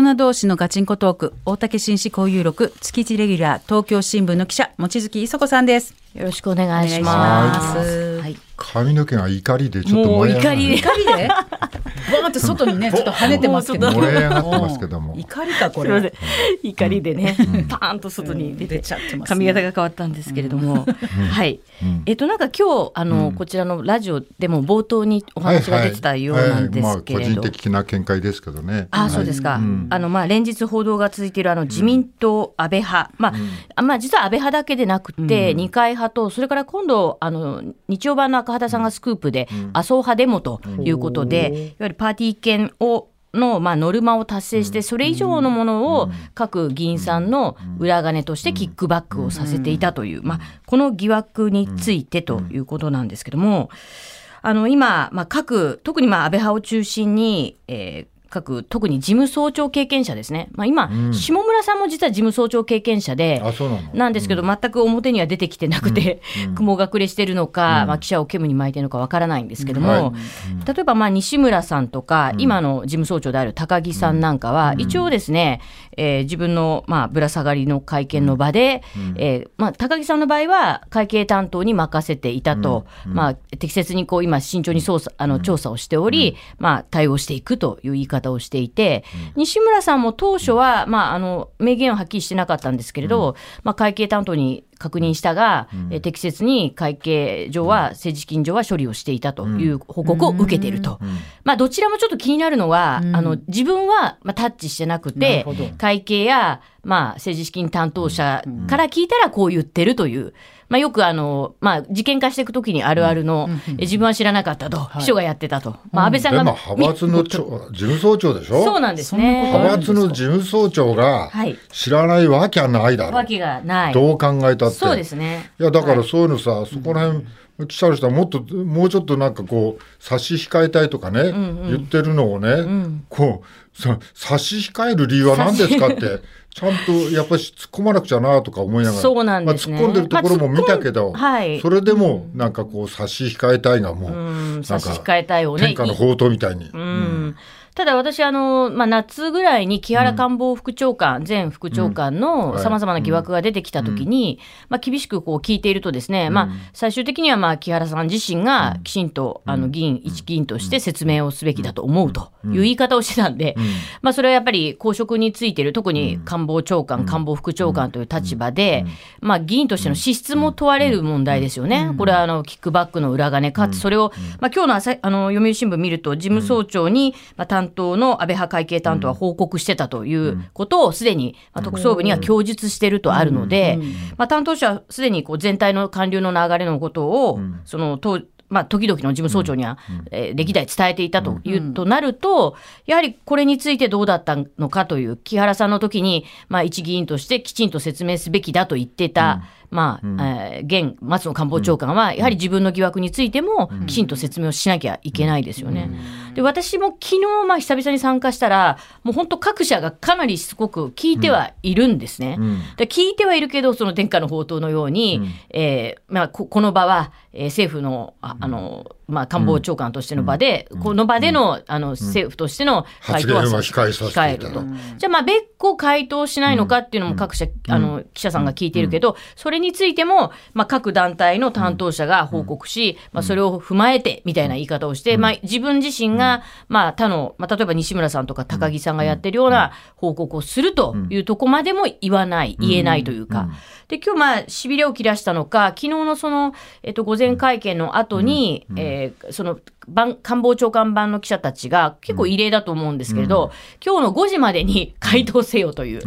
人同士のガチンコトーク大竹紳士交友録月一レギュラー東京新聞の記者望月磯子さんです。よろしくお願いします。はい髪の毛が怒りでちょっともう燃え上が怒りで。怒りで？ボーンって外にねちょっと跳ねてますけど。燃え上がってますけども。怒りかこすいません。れ怒りでね、パーンと外に出て出ちゃってますね。髪型が変わったんですけれども、はい、えっとなんか今日あの、こちらのラジオでも冒頭にお話が出てたようなんではいはい。すけれどまあ個人。的な見解ですけどね。あそうですか、あのまあ連日報道が続いているあの自民党安倍派、まあ、あまあ実は安倍派だけでなくて、二階派とそれから今度あの日曜版の赤旗さんがスクープで、麻生派デモということで、いわゆるパーティー券をの、まあ、ノルマを達成して、それ以上のものを各議員さんの裏金としてキックバックをさせていたという、まあ、この疑惑についてということなんですけども、あの今、まあ、各、特にまあ安倍派を中心に、えー各、特に事務総長経験者ですね、まあ、今、下村さんも実は事務総長経験者で、なんですけど、全く表には出てきてなくて、雲隠れしてるのか、まあ、記者を煙に巻いてるのかわからないんですけども、はい。例えばまあ西村さんとか、今の事務総長である高木さんなんかは、一応ですね、えー自分のまあぶら下がりの会見の場で、えーまあ、高木さんの場合は会計担当に任せていたと、まあ、適切にこう今、慎重に捜査あの調査をしており、まあ、対応していくという言い方をしていて、西村さんも当初は、まあ、あの明言ははっきりしてなかったんですけれど、まあ、会計担当に確認したが、えー適切に会計上は、政治資金上は処理をしていたという報告を受けていると。まあ、どちらもちょっと気になるのは、あの自分は、まあ、タッチしてなくて会計や、まあ、政治資金担当者から聞いたらこう言ってるという。まあ、よくあの、まあ、事件化していくときにあるあるの、え自分は知らなかったと、秘書がやってたと、まあ、安倍さんが、でも派閥の長事務総長でしょ？そうなんですね。派閥の事務総長がはい。知らないわけはないだろわけがない。どう考えたって。そうですね。いやだからそういうのさ、そこら辺記者の人はもっともうちょっとなんかこう差し控えたいとかね、言ってるのをね、こうさ差し控える理由は何ですかってちゃんとやっぱり突っ込まなくちゃなとか思いながらそうなんですね。まあ、突っ込んでるところも見たけど、まあはい。それでもなんかこう差し控えたいがもう、うん、なん差しか控えたいをね。天下の宝刀みたいに。うんただ私、あのまあ、夏ぐらいに木原官房副長官、前副長官のはい。さまざまな疑惑が出てきたときに、まあ、厳しくこう聞いていると、ですね、まあ、最終的にはまあ木原さん自身がきちんと、あの議員、一議員として説明をすべきだと思うという言い方をしてたんで、まあ、それはやっぱり公職についている、特に官房長官、官房副長官という立場で、まあ、議員としての資質も問われる問題ですよね。これはあのキックバックの裏金かつ、それを、まあ、今日の朝あの読売新聞見ると、事務総長に、まあ、担当の安倍派会計担当は報告してたということを、すでに、まあ、特捜部には供述しているとあるので、まあ、担当者はすでにこう全体の官僚の流れのことを、その当まあ、時々の事務総長には、えー歴代伝えていたという、となると、やはりこれについてどうだったのかという、木原さんの時に、まあ、一議員としてきちんと説明すべきだと言ってた、まあ、えー現松野官房長官は、やはり自分の疑惑についても、きちんと説明をしなきゃいけないですよね。で、私も昨日、まあ、久々に参加したら、もう本当各社がかなりしつこく聞いてはいるんですね。で聞いてはいるけど、その天下の宝刀のように、えーまあ、ここの場は、えー政府の、ああの、まあ、官房長官としての場で、この場での、あの、政府としての回答は控えると。じゃあ、まあ、別個回答しないのかっていうのも各社、あの、記者さんが聞いているけど、それについても、まあ、各団体の担当者が報告し、まあ、それを踏まえて、みたいな言い方をして、まあ、自分自身が、まあ、他の、まあ、例えば西村さんとか高木さんがやってるような報告をするというとこまでも言わない、言えないというか。で、今日、まあ、しびれを切らしたのか、昨日のその、えっと、午前会見の後に、えーその、番官房長官版の記者たちが結構異例だと思うんですけれど、今日の5時までに回答せよという、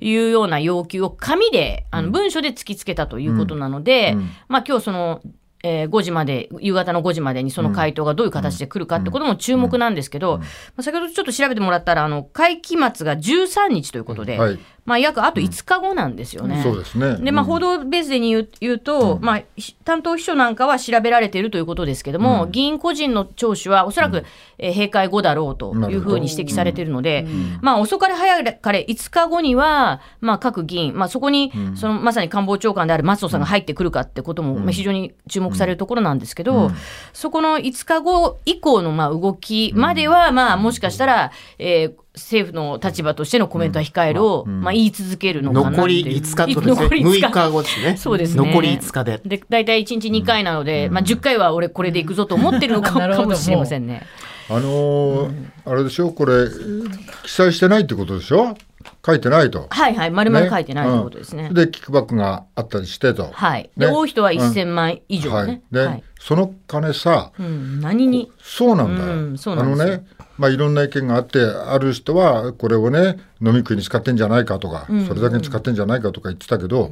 いうような要求を紙で、あの文書で突きつけたということなので、まあ今日その、えー5時まで、夕方の5時までにその回答がどういう形で来るかってことも注目なんですけど、まあ、先ほどちょっと調べてもらったら、あの、会期末が13日ということで、はいまあ約あと5日後なんですよね。そうですね。で、まあ、報道ベースで言う言うと、まあ、ひ担当秘書なんかは調べられているということですけども、議員個人の聴取はおそらく、えー閉会後だろうというふうに指摘されているので、まあ、遅かれ早かれ5日後には、まあ、各議員、まあ、そこに、そのまさに官房長官である松野さんが入ってくるかってことも、まあ、非常に注目されるところなんですけど、そこの5日後以降のまあ動きまでは、まあ、もしかしたら、えー政府の立場としてのコメントは控えるを、まあ、言い続けるのかなって残り5日とですね。残り5 6日後ですね。そうですね。残り5日で。で大体1日2回なので、まあ、10回は俺これでいくぞと思ってるのかか もしれませんね。あのーあれでしょ？これ記載してないってことでしょ？書いてないと。はいはい丸々書いてないということですね。うんでキックバックがあったりしてと。はい、で、ね多い人は1000万以上ね。はい、で、はいその金さ、うん、何に？そうなんだよ。うんそうなんあのね、まあいろんな意見があって、ある人はこれをね飲み食いに使ってんじゃないかとか、それだけに使ってんじゃないかとか言ってたけど、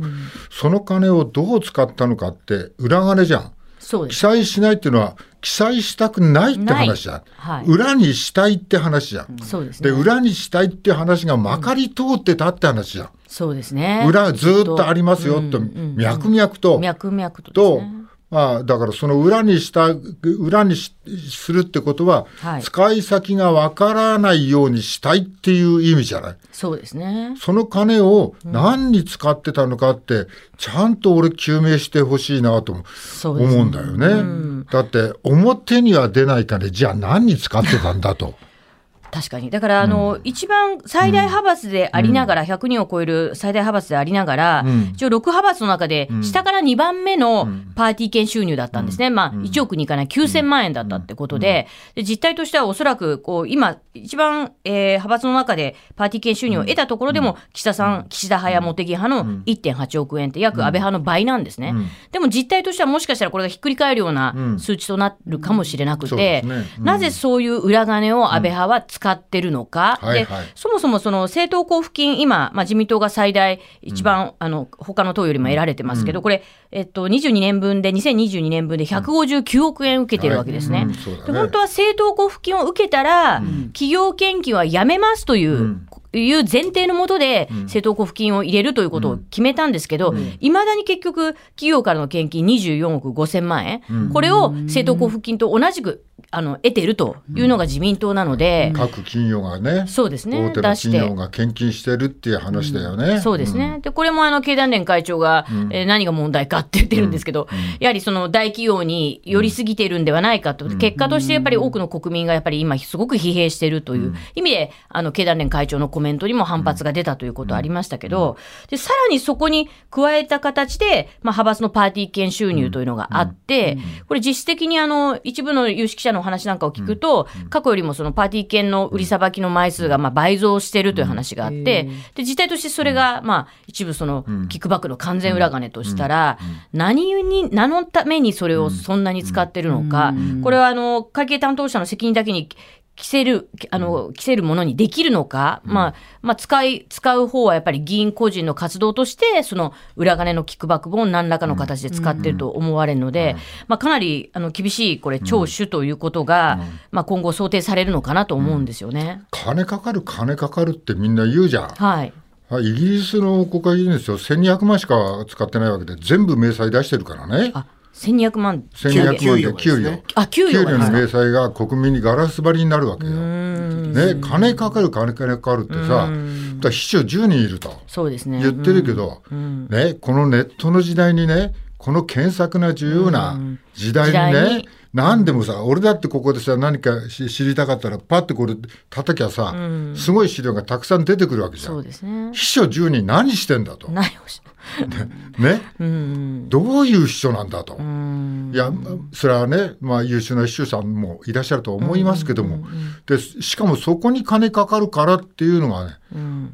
その金をどう使ったのかって裏金じゃん。そうです。記載しないっていうのは記載したくないって話じゃん。はい裏にしたいって話じゃん。うですね。裏にしたいって話がまかり通ってたって話じゃん。そうですね。裏ずーっとありますよと、脈々と。脈々とね。、まあ、だからその裏にした裏にしするってことは、はい使い先がわからないようにしたいっていう意味じゃない？そうですね。その金を何に使ってたのかって、ちゃんと俺究明してほしいなと思うんだよね。だって表には出ない金じゃあ何に使ってたんだと。確かに。だから、あの、一番最大派閥でありながら、100人を超える最大派閥でありながら、ん。一応6派閥の中で、下から2番目のパーティー券収入だったんですね。まあ、1億にいかない9000万円だったってことで、で実態としてはおそらく、こう、今、一番、えー派閥の中でパーティー券収入を得たところでも、岸田さん、岸田派や茂木派の1.8億円って約安倍派の倍なんですね。でも実態としてはもしかしたらこれがひっくり返るような数値となるかもしれなくてなぜそういう裏金を安倍派は使ってるのか、ではいはい。そもそもその政党交付金、今、まあ、自民党が最大、一番、あの他の党よりも得られてますけど、これ、えっと、22年分で、2022年分で159億円受けてるわけですね。はい。うん。そうだね。で本当は政党交付金を受けたら、企業献金はやめますという。いう前提のもとで政党交付金を入れるということを決めたんですけど、いまだに結局、企業からの献金24億5000万円、これを政党交付金と同じくあの得てるというのが自民党なので、各企業がね、そうですね。大手の企業が献金してるっていう話だよね。そうですね。で、これもあの、経団連会長が、えー何が問題かって言ってるんですけど、やはりその大企業に寄りすぎてるんではないかと。結果としてやっぱり多くの国民がやっぱり今すごく疲弊しているという意味で、あの、経団連会長のコメントにも反発が出たということありましたけど、で、さらにそこに加えた形で、まあ、派閥のパーティー券収入というのがあって、これ実質的にあの、一部の有識者のお話なんかを聞くと、過去よりもそのパーティー券の売りさばきの枚数がまあ倍増しているという話があって、で、実態としてそれがまあ一部そのキックバックの完全裏金としたら、何に、何のためにそれをそんなに使ってるのか、これはあの、会計担当者の責任だけに着せる、あの、着せるものにできるのか、まあ、まあ、使い、使う方はやっぱり議員個人の活動として、その裏金のキックバック本を何らかの形で使ってると思われるので、まあ、かなり、あの、厳しい、これ、聴取ということが、まあ、今後想定されるのかなと思うんですよね。金かかる金かかるってみんな言うじゃん。はい。はいイギリスの国会議員ですよ、1200万しか使ってないわけで、全部明細出してるからね。あ、1200万。1200万給で給料与がですね。あ、給与が給料の明細が国民にガラス張りになるわけよ。ね、金かかる金かかるってさ、だ秘書10人いるとそうですね。言ってるけど、ね、このネットの時代にね、この検索な自由な時代にね、何でもさ、俺だってここでさ、何かし知りたかったら、パッてこれ叩きゃさ、すごい資料がたくさん出てくるわけじゃ。そうんですね。秘書10人何してんだと。ね、うん。どういう秘書なんだと。うん。いや、それはね、まあ、優秀な秘書さんもいらっしゃると思いますけども、でしかもそこに金かかるからっていうのがね、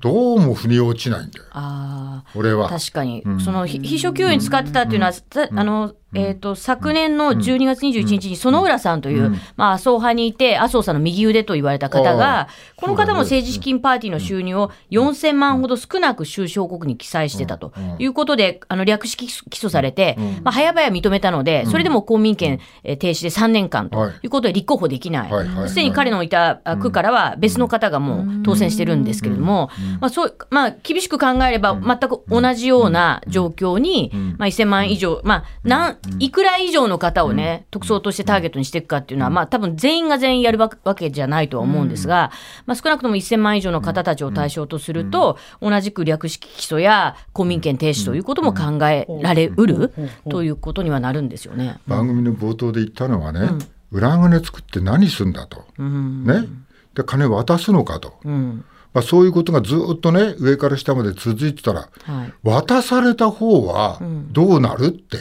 どうも腑に落ちないんだよ、ああ。俺は。確かに、そのひ秘書給与に使ってたっていうのは、ざあのえー、と昨年の12月21日に園浦さんという、まあ、麻生派にいて、麻生さんの右腕と言われた方が、この方も政治資金パーティーの収入を4000万ほど少なく収支報告に記載してたということで、あの略式起訴されて、まあ、早々認めたので、それでも公民権えー停止で3年間とはい。いうことで立候補できない。すでに彼のいたあ区からは別の方がもう当選してるんですけれども、まあそうまあ、厳しく考えれば全く同じような状況に、まあ、1000万以上、まあ、なんいくら以上の方をね、特捜としてターゲットにしていくかっていうのは、まあ多分全員が全員やるわわけじゃないとは思うんですが、まあ少なくとも1000万以上の方たちを対象とすると、同じく略式起訴や公民権停止ということも考えられうるということにはなるん。ですよね。番組の冒頭で言ったのはね、裏金作って何すん。だと。ね。で金渡すのかと、うん。まあ、そういうことがずっとね上から下まで続いてたらはい、渡された方はどうなるって、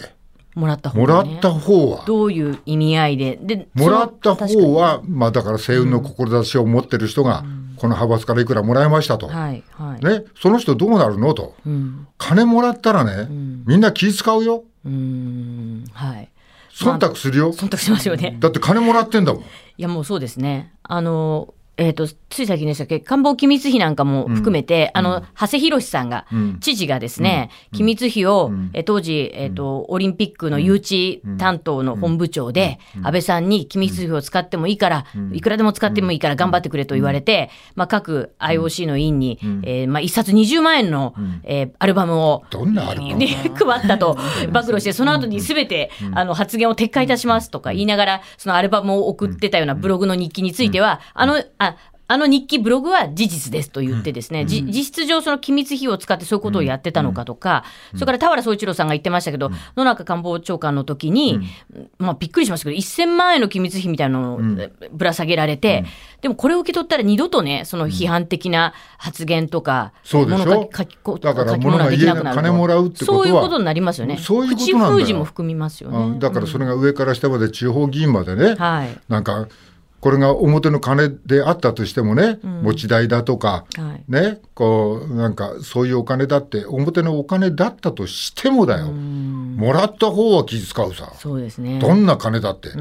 もらった方もらった方は。どういう意味合いで？でもらった方は、まあだから西運の志を持ってる人が、この派閥からいくらもらいましたと。はいはい、ね、その人どうなるのと。うん金もらったらね、みんな気使うよ。うーんはい忖度するよ。忖度しますよねだって金もらってんだもん。いやもうそうですね。あのえー、とつい最近でしたっけ？官房機密費なんかも含めて、あの長谷博さんが、ん。知事がですね、機密費を、ん。えー当時、えーとオリンピックの誘致担当の本部長で、安倍さんに機密費を使ってもいいから、いくらでも使ってもいいから頑張ってくれと言われて、まあ、各 IOC の委員に、えーまあ、一冊20万円の、えーアルバムをどんなアルバム？で配ったと暴露してその後に全てあの発言を撤回いたしますとか言いながらそのアルバムを送ってたようなブログの日記についてはあのああの日記ブログは事実ですと言ってですね、じ実質上その機密費を使ってそういうことをやってたのかとか、それから田原総一郎さんが言ってましたけど、野中官房長官の時に、まあびっくりしましたけど1000万円の機密費みたいなのをぶら下げられて、でもこれを受け取ったら二度とねその批判的な発言とか、そうでしょ。物書き書きだから書き物が家に金もらうってことは。そういうことになりますよね。そういうことなんだよ。口封じも含みますよね。うん。だからそれが上から下まで地方議員までね、はい。なんかこれが表の金であったとしてもね、持ち代だとか、はい。ねこうなんかそういうお金だって表のお金だったとしてもだよ。もらった方は気遣うさ。そうですね。どんな金だってあ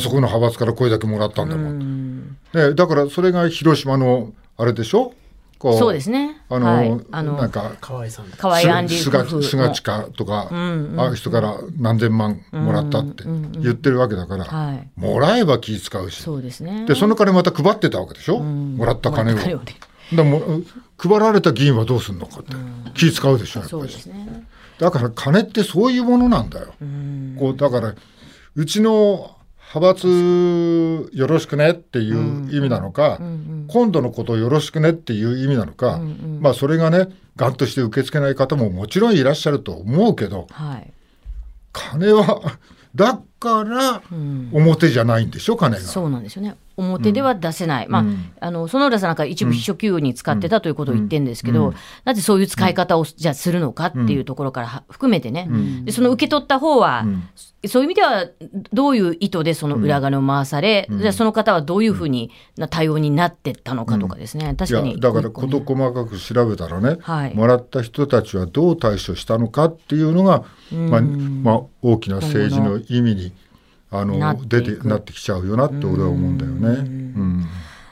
そこの派閥からこれだけもらったんだもん、ね、だからそれが広島のあれでしょ？こそうですね。あの、はい、あのなんか河合さん河合安里菅夫婦菅地下とか、ああいう人から何千万もらったって言ってるわけだから、はい。もらえば気使うしそうですね。でその金また配ってたわけでしょ、もらった金を。もらった金をねでも配られた議員はどうするのかって、気使うでしょやっぱそうりですね。だから金ってそういうものなんだよ。こうだからうちの派閥よろしくねっていう意味なのか、今度のことをよろしくねっていう意味なのか、まあそれがねがんとして受け付けない方ももちろんいらっしゃると思うけどはい。金はだから表じゃないんでしょ金が。そうなんですよね。表では出せない、まあ、あの園浦さんなんか一部秘書給与に使ってたということを言ってるんですけど、なぜそういう使い方をじゃあするのかっていうところからは含めてね、でその受け取った方は、そういう意味ではどういう意図でその裏金を回され、じゃあその方はどういうふうにな対応になってったのかとかですね、確かに。だから事細かく調べたらね、はい。もらった人たちはどう対処したのかっていうのが、まあまあ、大きな政治の意味にあの出てなってきちゃうよなって俺は思うんだよね。うん。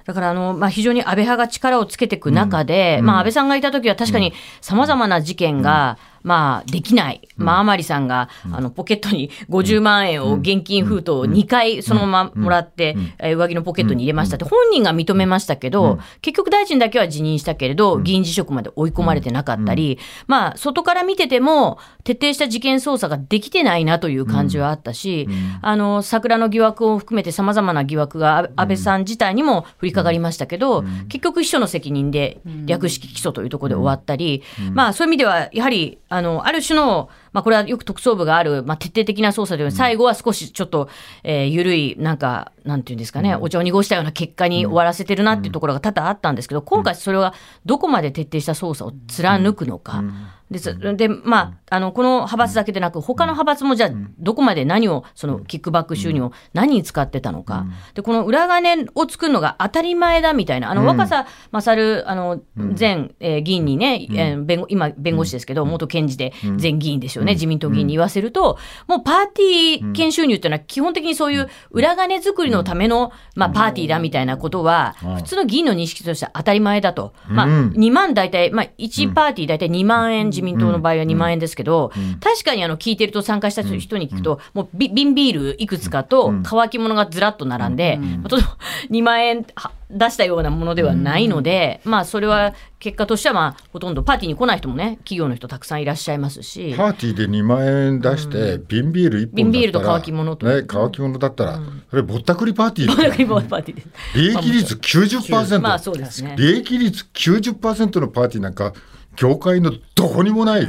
だからあの、まあ、非常に安倍派が力をつけていく中で、まあ、安倍さんがいた時は確かにさまざまな事件が、まあ、できない、まあ、甘利さんが、あのポケットに50万円を現金封筒を2回そのままもらって、えー上着のポケットに入れましたって、本人が認めましたけど、結局大臣だけは辞任したけれど、議員辞職まで追い込まれてなかったり、まあ、外から見てても、徹底した事件捜査ができてないなという感じはあったし、あの桜の疑惑を含めてさまざまな疑惑が安安倍さん自体にも降りかかりましたけど、結局秘書の責任で略式起訴というところで終わったり、まあそういう意味ではやはりあのある種のまあ、これはよく特捜部がある、まあ、徹底的な捜査で、最後は少しちょっと、えー、緩い、なんか、なんていうんですかね、お茶を濁したような結果に終わらせてるなっていうところが多々あったんですけど、今回それはどこまで徹底した捜査を貫くのか。です。で、まあ、あの、この派閥だけでなく、他の派閥もじゃあ、どこまで何を、そのキックバック収入を何に使ってたのか。で、この裏金を作るのが当たり前だみたいな、あの、若狭勝、あの、前、えー議員にね、えー弁護、今、弁護士ですけど、元検事で前議員ですよね、自民党議員に言わせると、もうパーティー券収入っていうのは基本的にそういう裏金作りのための、まあ、パーティーだみたいなことは、普通の議員の認識としては当たり前だと。まあ、2万大体、まあ、1パーティー大体2万円、自民党の場合は2万円ですけど、確かにあの、聞いてると参加した人に聞くと、もうビ瓶ビールいくつかと乾き物がずらっと並んで、とても2万円は出したようなものではないので、まあ、それは結果としては、まあ、ほとんどパーティーに来ない人もね、企業の人たくさんいらっしゃいますし。パーティーで2万円出して、瓶ビール1本瓶ビールと乾き物とね、乾き物だったら、それぼったくりパーティーだよリボンパーティーです。利益率90%、まあそうですね。利益率90%のパーティーなんか業界のどこにもない。よ、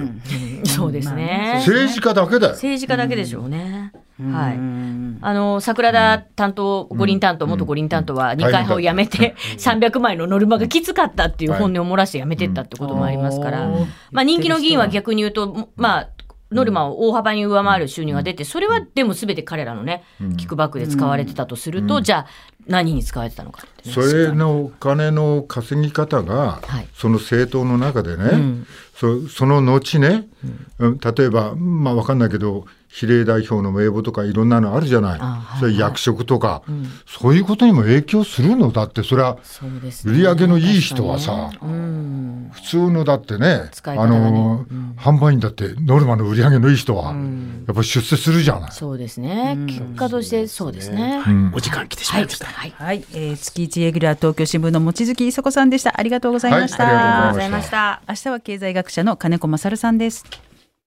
そうですね。政治家だけだよ、政治家だけでしょうね。はい、あの桜田担当、五輪担当、元五輪担当は二階派を辞めて、300枚のノルマがきつかったっていう本音を漏らして辞めてったってこともありますから、まあ、人気の議員は逆に言うと、まあ、ノルマを大幅に上回る収入が出て、それはでもすべて彼らのね、キックバックで使われてたとすると、じゃあ、何に使われてたのかね。それのお金の稼ぎ方が、はい。その政党の中でね、ん。そその後ね、うん。例えば、まあ、わかんないけど比例代表の名簿とかいろんなのあるじゃない、あはいそれ役職とか、そういうことにも影響するのだってそれ。は売り上げのいい人はさ、ね。うん。普通のだってねあ使い方がね。の、販売員だってノルマの売り上げのいい人は、やっぱり出世するじゃない。そうですね、結果としてそうですね。お時間来てしまいました。はい、はい、えー、月一レギュラー東京新聞の望月磯子さんでした。ありがとうございました。はい。ありがとうございました。ありがとうございました。明日は経済学者の金子勝さんです。